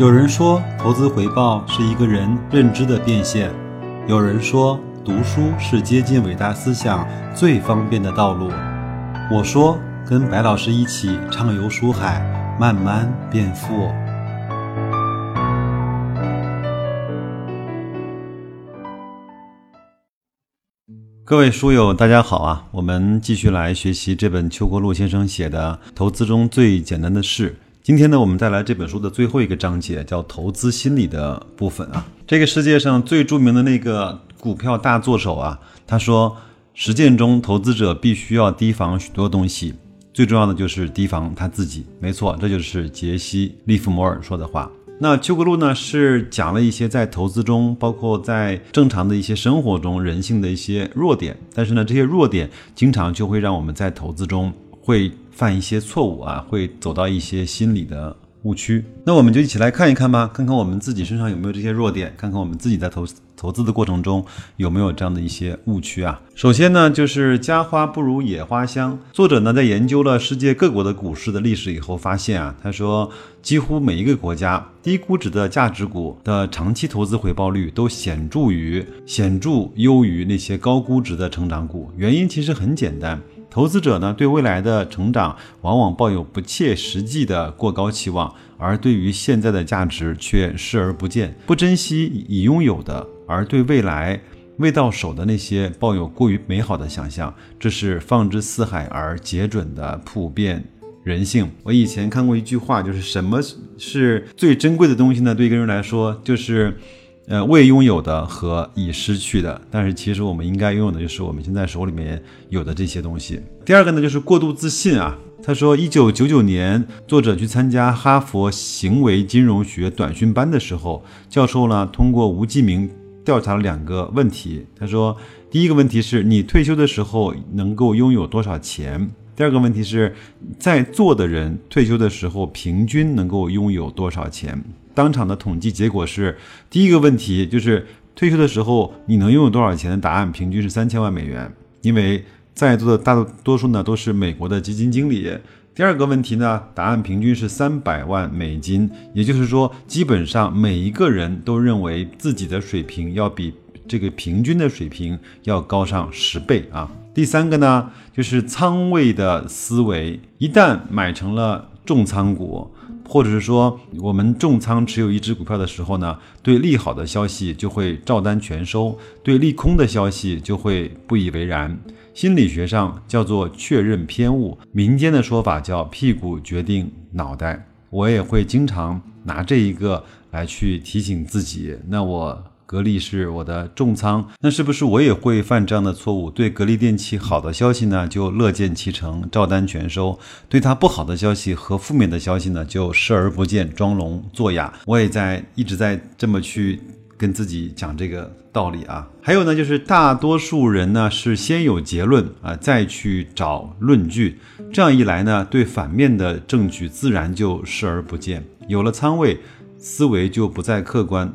有人说，投资回报是一个人认知的变现；有人说，读书是接近伟大思想最方便的道路。我说，跟白老师一起畅游书海，慢慢变富。各位书友，大家好啊！我们继续来学习这本邱国禄先生写的《投资中最简单的事》。今天呢，我们带来这本书的最后一个章节，叫投资心理的部分啊。这个世界上最著名的那个股票大作手啊，他说，实践中投资者必须要提防许多东西，最重要的就是提防他自己。没错，这就是杰西·利弗摩尔说的话。那丘格路呢，是讲了一些在投资中，包括在正常的一些生活中人性的一些弱点，但是呢，这些弱点经常就会让我们在投资中会。犯一些错误啊，会走到一些心理的误区。那我们就一起来看一看吧，看看我们自己身上有没有这些弱点，看看我们自己在投投资的过程中有没有这样的一些误区啊。首先呢，就是家花不如野花香。作者呢，在研究了世界各国的股市的历史以后，发现啊，他说几乎每一个国家低估值的价值股的长期投资回报率都显著于显著优于那些高估值的成长股。原因其实很简单。投资者呢，对未来的成长往往抱有不切实际的过高期望，而对于现在的价值却视而不见，不珍惜已拥有的，而对未来未到手的那些抱有过于美好的想象，这是放之四海而皆准的普遍人性。我以前看过一句话，就是什么是最珍贵的东西呢？对一个人来说，就是。呃，未拥有的和已失去的，但是其实我们应该拥有的就是我们现在手里面有的这些东西。第二个呢，就是过度自信啊。他说，一九九九年，作者去参加哈佛行为金融学短训班的时候，教授呢通过无记名调查了两个问题。他说，第一个问题是你退休的时候能够拥有多少钱？第二个问题是在座的人退休的时候平均能够拥有多少钱？当场的统计结果是，第一个问题就是退休的时候你能拥有多少钱的答案平均是三千万美元，因为在座的大多数呢都是美国的基金经理。第二个问题呢，答案平均是三百万美金，也就是说，基本上每一个人都认为自己的水平要比这个平均的水平要高上十倍啊。第三个呢，就是仓位的思维，一旦买成了重仓股。或者是说，我们重仓持有一只股票的时候呢，对利好的消息就会照单全收，对利空的消息就会不以为然。心理学上叫做确认偏误，民间的说法叫屁股决定脑袋。我也会经常拿这一个来去提醒自己。那我。格力是我的重仓，那是不是我也会犯这样的错误？对格力电器好的消息呢，就乐见其成，照单全收；对它不好的消息和负面的消息呢，就视而不见，装聋作哑。我也在一直在这么去跟自己讲这个道理啊。还有呢，就是大多数人呢是先有结论啊，再去找论据，这样一来呢，对反面的证据自然就视而不见。有了仓位，思维就不再客观。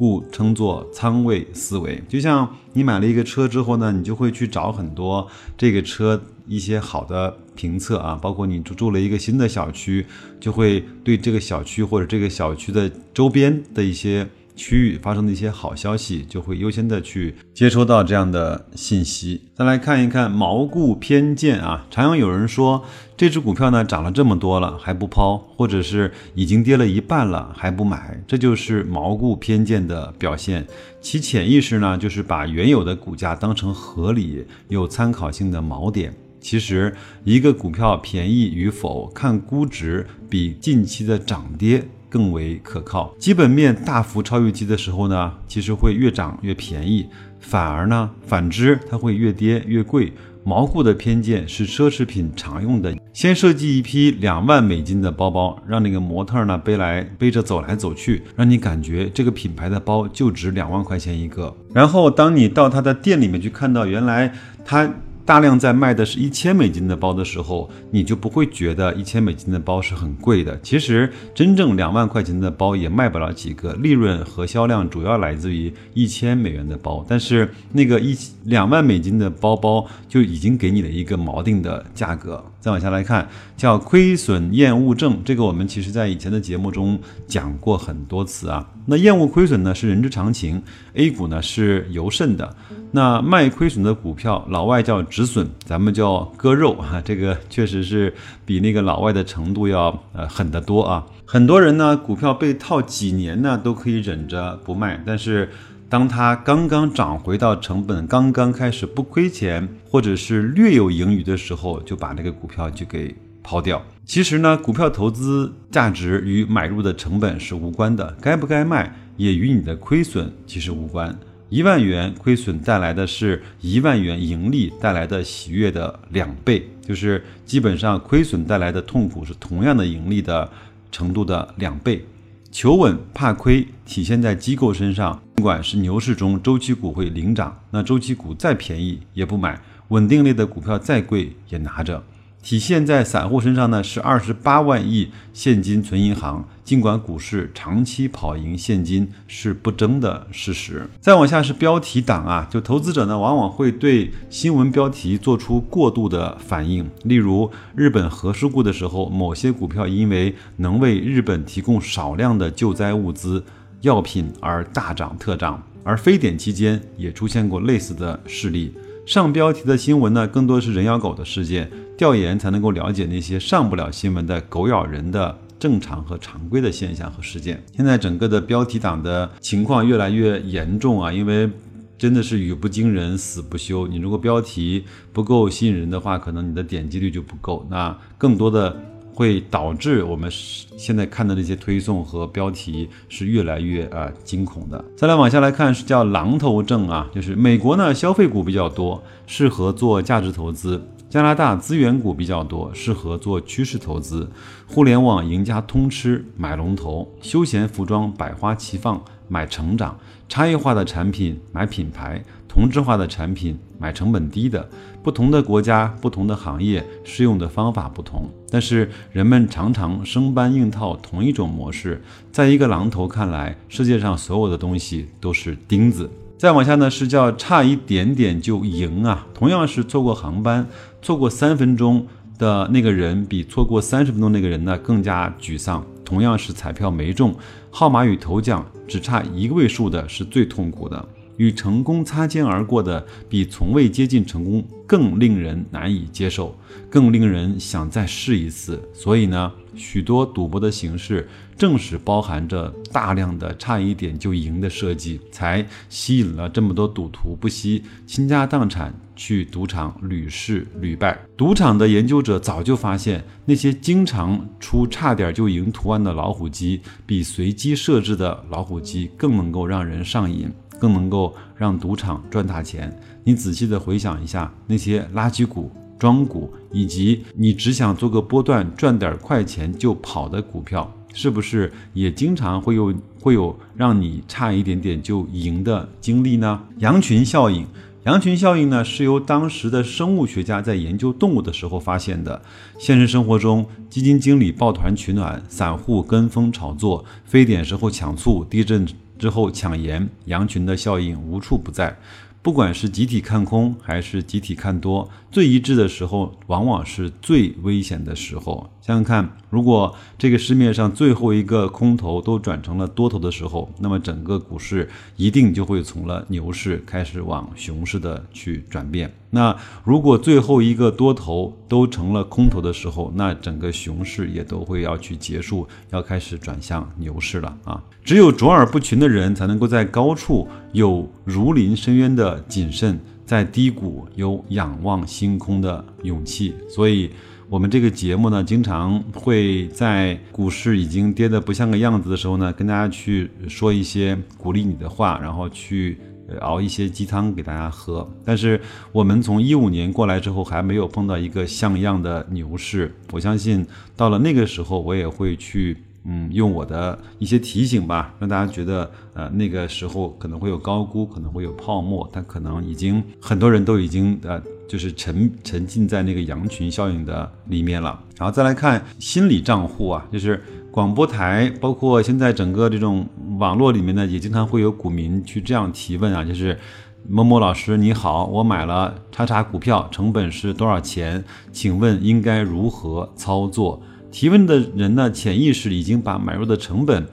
故称作仓位思维，就像你买了一个车之后呢，你就会去找很多这个车一些好的评测啊，包括你住住了一个新的小区，就会对这个小区或者这个小区的周边的一些。区域发生的一些好消息，就会优先的去接收到这样的信息。再来看一看锚固偏见啊，常常有人说这只股票呢涨了这么多了还不抛，或者是已经跌了一半了还不买，这就是锚固偏见的表现。其潜意识呢就是把原有的股价当成合理、有参考性的锚点。其实一个股票便宜与否，看估值比近期的涨跌。更为可靠，基本面大幅超预期的时候呢，其实会越涨越便宜；反而呢，反之它会越跌越贵。毛固的偏见是奢侈品常用的，先设计一批两万美金的包包，让那个模特呢背来背着走来走去，让你感觉这个品牌的包就值两万块钱一个。然后当你到他的店里面去看到，原来他。大量在卖的是一千美金的包的时候，你就不会觉得一千美金的包是很贵的。其实真正两万块钱的包也卖不了几个，利润和销量主要来自于一千美元的包。但是那个一两万美金的包包就已经给你了一个锚定的价格。再往下来看，叫亏损厌恶症，这个我们其实在以前的节目中讲过很多次啊。那厌恶亏损呢是人之常情，A 股呢是尤甚的。那卖亏损的股票，老外叫止损，咱们叫割肉啊。这个确实是比那个老外的程度要呃狠得多啊。很多人呢，股票被套几年呢都可以忍着不卖，但是。当它刚刚涨回到成本，刚刚开始不亏钱，或者是略有盈余的时候，就把那个股票就给抛掉。其实呢，股票投资价值与买入的成本是无关的，该不该卖也与你的亏损其实无关。一万元亏损带来的是一万元盈利带来的喜悦的两倍，就是基本上亏损带来的痛苦是同样的盈利的程度的两倍。求稳怕亏体现在机构身上，尽管是牛市中周期股会领涨，那周期股再便宜也不买，稳定类的股票再贵也拿着。体现在散户身上呢，是二十八万亿现金存银行。尽管股市长期跑赢现金是不争的事实。再往下是标题党啊，就投资者呢，往往会对新闻标题做出过度的反应。例如，日本核事故的时候，某些股票因为能为日本提供少量的救灾物资、药品而大涨特涨，而非典期间也出现过类似的事例。上标题的新闻呢，更多是人咬狗的事件，调研才能够了解那些上不了新闻的狗咬人的。正常和常规的现象和事件，现在整个的标题党的情况越来越严重啊！因为真的是语不惊人死不休。你如果标题不够吸引人的话，可能你的点击率就不够，那更多的会导致我们现在看的那些推送和标题是越来越啊惊恐的。再来往下来看是叫狼头症啊，就是美国呢消费股比较多，适合做价值投资。加拿大资源股比较多，适合做趋势投资；互联网赢家通吃，买龙头；休闲服装百花齐放，买成长；差异化的产品买品牌；同质化的产品买成本低的。不同的国家、不同的行业，适用的方法不同，但是人们常常生搬硬套同一种模式。在一个狼头看来，世界上所有的东西都是钉子。再往下呢，是叫差一点点就赢啊！同样是错过航班，错过三分钟的那个人，比错过三十分钟那个人呢更加沮丧。同样是彩票没中，号码与头奖只差一个位数的是最痛苦的。与成功擦肩而过的，比从未接近成功更令人难以接受，更令人想再试一次。所以呢，许多赌博的形式正是包含着大量的差一点就赢的设计，才吸引了这么多赌徒不惜倾家荡产去赌场屡试屡败。赌场的研究者早就发现，那些经常出差点就赢图案的老虎机，比随机设置的老虎机更能够让人上瘾。更能够让赌场赚大钱。你仔细的回想一下那些垃圾股、庄股，以及你只想做个波段赚点快钱就跑的股票，是不是也经常会有会有让你差一点点就赢的经历呢？羊群效应，羊群效应呢是由当时的生物学家在研究动物的时候发现的。现实生活中，基金经理抱团取暖，散户跟风炒作，非典时候抢醋，地震。之后抢盐，羊群的效应无处不在。不管是集体看空还是集体看多，最一致的时候，往往是最危险的时候。想想看，如果这个市面上最后一个空头都转成了多头的时候，那么整个股市一定就会从了牛市开始往熊市的去转变。那如果最后一个多头都成了空头的时候，那整个熊市也都会要去结束，要开始转向牛市了啊！只有卓尔不群的人，才能够在高处有如临深渊的谨慎，在低谷有仰望星空的勇气。所以，我们这个节目呢，经常会在股市已经跌得不像个样子的时候呢，跟大家去说一些鼓励你的话，然后去熬一些鸡汤给大家喝。但是，我们从一五年过来之后，还没有碰到一个像样的牛市。我相信，到了那个时候，我也会去。嗯，用我的一些提醒吧，让大家觉得，呃，那个时候可能会有高估，可能会有泡沫，但可能已经很多人都已经呃就是沉沉浸在那个羊群效应的里面了。然后再来看心理账户啊，就是广播台，包括现在整个这种网络里面呢，也经常会有股民去这样提问啊，就是某某老师你好，我买了叉叉股票，成本是多少钱？请问应该如何操作？提问的人呢，潜意识已经把买入的成本。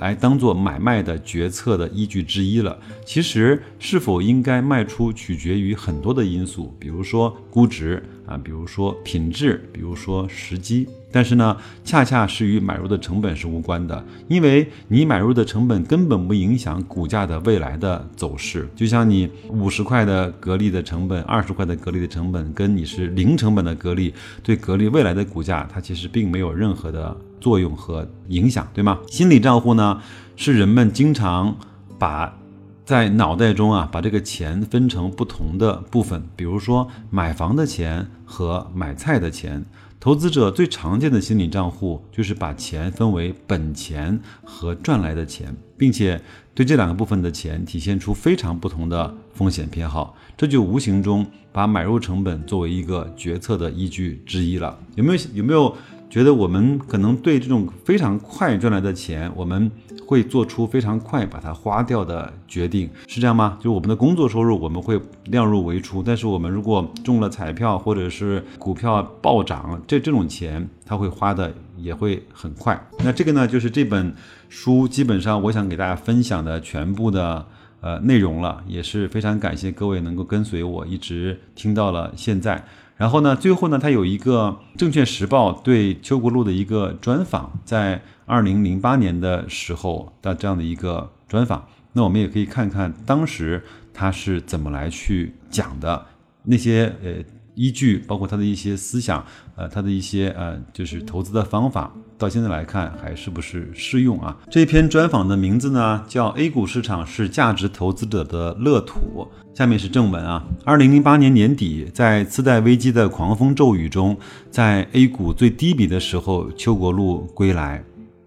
来当做买卖的决策的依据之一了。其实是否应该卖出，取决于很多的因素，比如说估值啊，比如说品质，比如说时机。但是呢，恰恰是与买入的成本是无关的，因为你买入的成本根本不影响股价的未来的走势。就像你五十块的格力的成本，二十块的格力的成本，跟你是零成本的格力，对格力未来的股价，它其实并没有任何的作用和影响，对吗？心理账户呢，是人们经常把在脑袋中啊，把这个钱分成不同的部分，比如说买房的钱和买菜的钱。投资者最常见的心理账户就是把钱分为本钱和赚来的钱，并且对这两个部分的钱体现出非常不同的风险偏好，这就无形中把买入成本作为一个决策的依据之一了。有没有有没有觉得我们可能对这种非常快赚来的钱，我们？会做出非常快把它花掉的决定，是这样吗？就我们的工作收入，我们会量入为出，但是我们如果中了彩票或者是股票暴涨，这这种钱它会花的也会很快。那这个呢，就是这本书基本上我想给大家分享的全部的呃内容了，也是非常感谢各位能够跟随我一直听到了现在。然后呢，最后呢，他有一个《证券时报》对邱国禄的一个专访，在二零零八年的时候的这样的一个专访。那我们也可以看看当时他是怎么来去讲的那些呃依据，包括他的一些思想，呃，他的一些呃就是投资的方法。到现在来看，还是不是适用啊？这篇专访的名字呢，叫《A 股市场是价值投资者的乐土》。下面是正文啊。二零零八年年底，在次贷危机的狂风骤雨中，在 A 股最低迷的时候，邱国禄归来。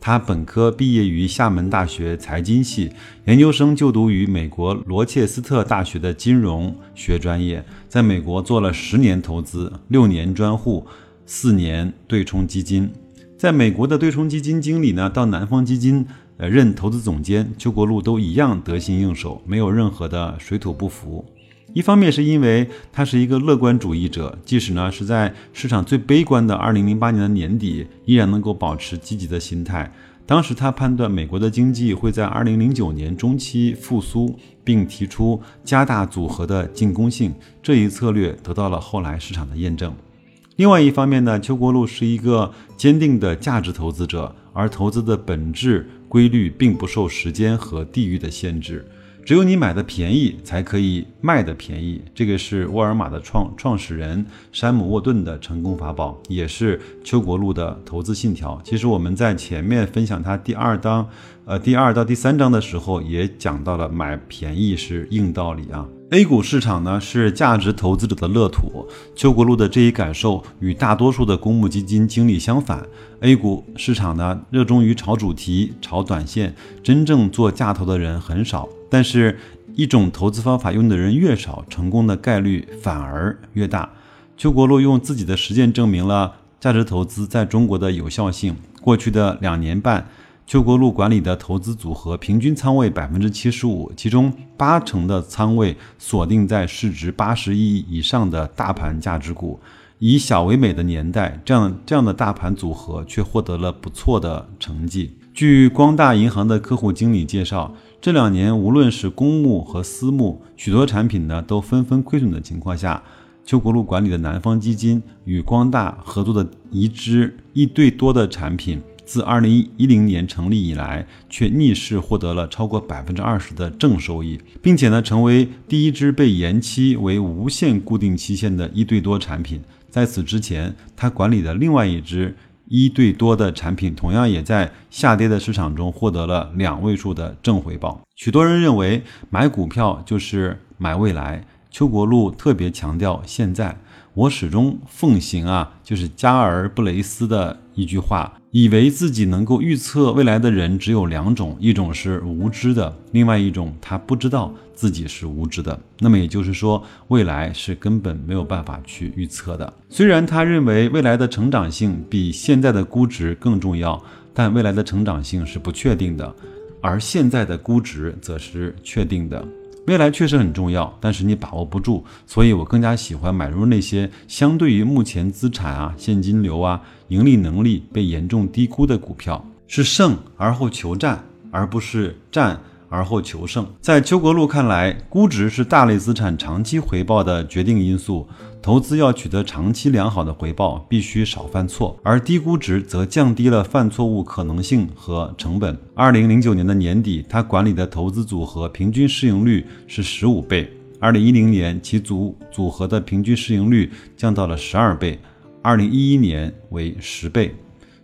他本科毕业于厦门大学财经系，研究生就读于美国罗切斯特大学的金融学专业，在美国做了十年投资，六年专户，四年对冲基金。在美国的对冲基金经理呢，到南方基金呃任投资总监，邱国禄都一样得心应手，没有任何的水土不服。一方面是因为他是一个乐观主义者，即使呢是在市场最悲观的2008年的年底，依然能够保持积极的心态。当时他判断美国的经济会在2009年中期复苏，并提出加大组合的进攻性，这一策略得到了后来市场的验证。另外一方面呢，邱国禄是一个坚定的价值投资者，而投资的本质规律并不受时间和地域的限制。只有你买的便宜，才可以卖的便宜。这个是沃尔玛的创创始人山姆沃顿的成功法宝，也是邱国禄的投资信条。其实我们在前面分享他第二章，呃，第二到第三章的时候，也讲到了买便宜是硬道理啊。A 股市场呢是价值投资者的乐土，邱国禄的这一感受与大多数的公募基金经历相反。A 股市场呢热衷于炒主题、炒短线，真正做价投的人很少。但是，一种投资方法用的人越少，成功的概率反而越大。邱国禄用自己的实践证明了价值投资在中国的有效性。过去的两年半。邱国禄管理的投资组合平均仓位百分之七十五，其中八成的仓位锁定在市值八十亿以上的大盘价值股。以小为美的年代，这样这样的大盘组合却获得了不错的成绩。据光大银行的客户经理介绍，这两年无论是公募和私募，许多产品呢都纷纷亏损的情况下，邱国禄管理的南方基金与光大合作的一支一对多的产品。自二零一零年成立以来，却逆势获得了超过百分之二十的正收益，并且呢，成为第一支被延期为无限固定期限的一对多产品。在此之前，他管理的另外一支一对多的产品，同样也在下跌的市场中获得了两位数的正回报。许多人认为买股票就是买未来，邱国禄特别强调现在。我始终奉行啊，就是加尔布雷斯的一句话。以为自己能够预测未来的人只有两种，一种是无知的，另外一种他不知道自己是无知的。那么也就是说，未来是根本没有办法去预测的。虽然他认为未来的成长性比现在的估值更重要，但未来的成长性是不确定的，而现在的估值则是确定的。未来确实很重要，但是你把握不住，所以我更加喜欢买入那些相对于目前资产啊、现金流啊、盈利能力被严重低估的股票，是胜而后求战，而不是战而后求胜。在邱国禄看来，估值是大类资产长期回报的决定因素。投资要取得长期良好的回报，必须少犯错，而低估值则降低了犯错误可能性和成本。二零零九年的年底，他管理的投资组合平均市盈率是十五倍；二零一零年，其组组合的平均市盈率降到了十二倍；二零一一年为十倍。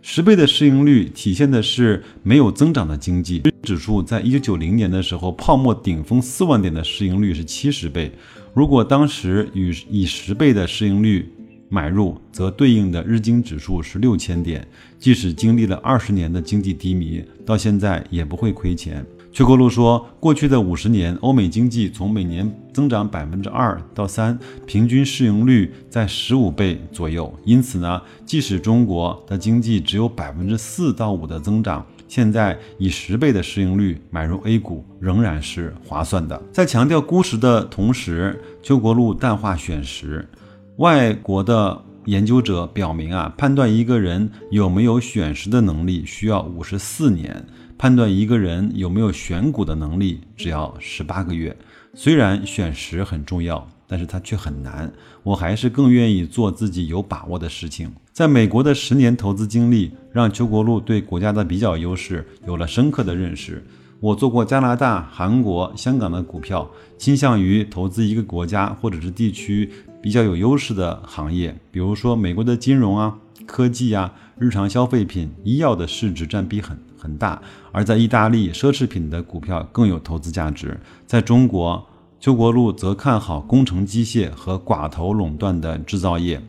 十倍的市盈率体现的是没有增长的经济。指数在一九九零年的时候，泡沫顶峰四万点的市盈率是七十倍。如果当时与以十倍的市盈率买入，则对应的日经指数是六千点，即使经历了二十年的经济低迷，到现在也不会亏钱。邱国禄说，过去的五十年，欧美经济从每年增长百分之二到三，平均市盈率在十五倍左右。因此呢，即使中国的经济只有百分之四到五的增长。现在以十倍的市盈率买入 A 股仍然是划算的。在强调估值的同时，邱国禄淡化选时。外国的研究者表明啊，判断一个人有没有选时的能力需要五十四年，判断一个人有没有选股的能力只要十八个月。虽然选时很重要。但是它却很难，我还是更愿意做自己有把握的事情。在美国的十年投资经历，让邱国禄对国家的比较优势有了深刻的认识。我做过加拿大、韩国、香港的股票，倾向于投资一个国家或者是地区比较有优势的行业，比如说美国的金融啊、科技啊、日常消费品、医药的市值占比很很大。而在意大利，奢侈品的股票更有投资价值。在中国。邱国禄则看好工程机械和寡头垄断的制造业。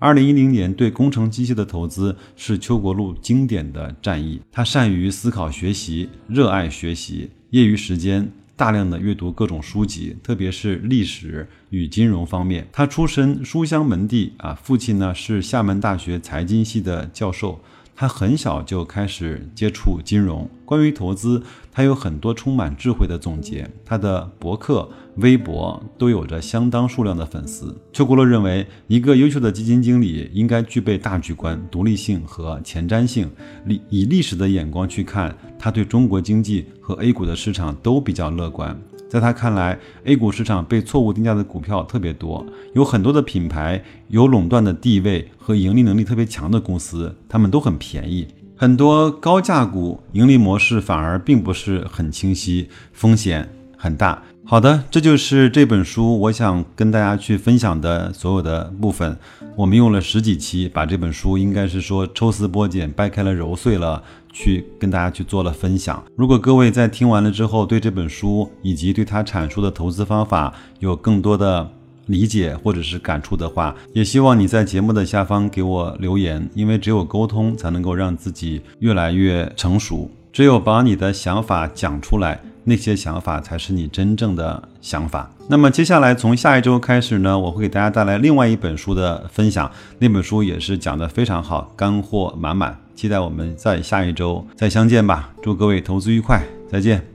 二零一零年对工程机械的投资是邱国禄经典的战役。他善于思考学习，热爱学习，业余时间大量的阅读各种书籍，特别是历史与金融方面。他出身书香门第啊，父亲呢是厦门大学财经系的教授。他很小就开始接触金融，关于投资，他有很多充满智慧的总结。他的博客、微博都有着相当数量的粉丝。邱国禄认为，一个优秀的基金经理应该具备大局观、独立性和前瞻性。以以历史的眼光去看，他对中国经济和 A 股的市场都比较乐观。在他看来，A 股市场被错误定价的股票特别多，有很多的品牌有垄断的地位和盈利能力特别强的公司，他们都很便宜。很多高价股盈利模式反而并不是很清晰，风险很大。好的，这就是这本书我想跟大家去分享的所有的部分。我们用了十几期，把这本书应该是说抽丝剥茧、掰开了揉碎了。去跟大家去做了分享。如果各位在听完了之后，对这本书以及对他阐述的投资方法有更多的理解或者是感触的话，也希望你在节目的下方给我留言，因为只有沟通才能够让自己越来越成熟。只有把你的想法讲出来，那些想法才是你真正的想法。那么接下来从下一周开始呢，我会给大家带来另外一本书的分享，那本书也是讲的非常好，干货满满。期待我们在下一周再相见吧！祝各位投资愉快，再见。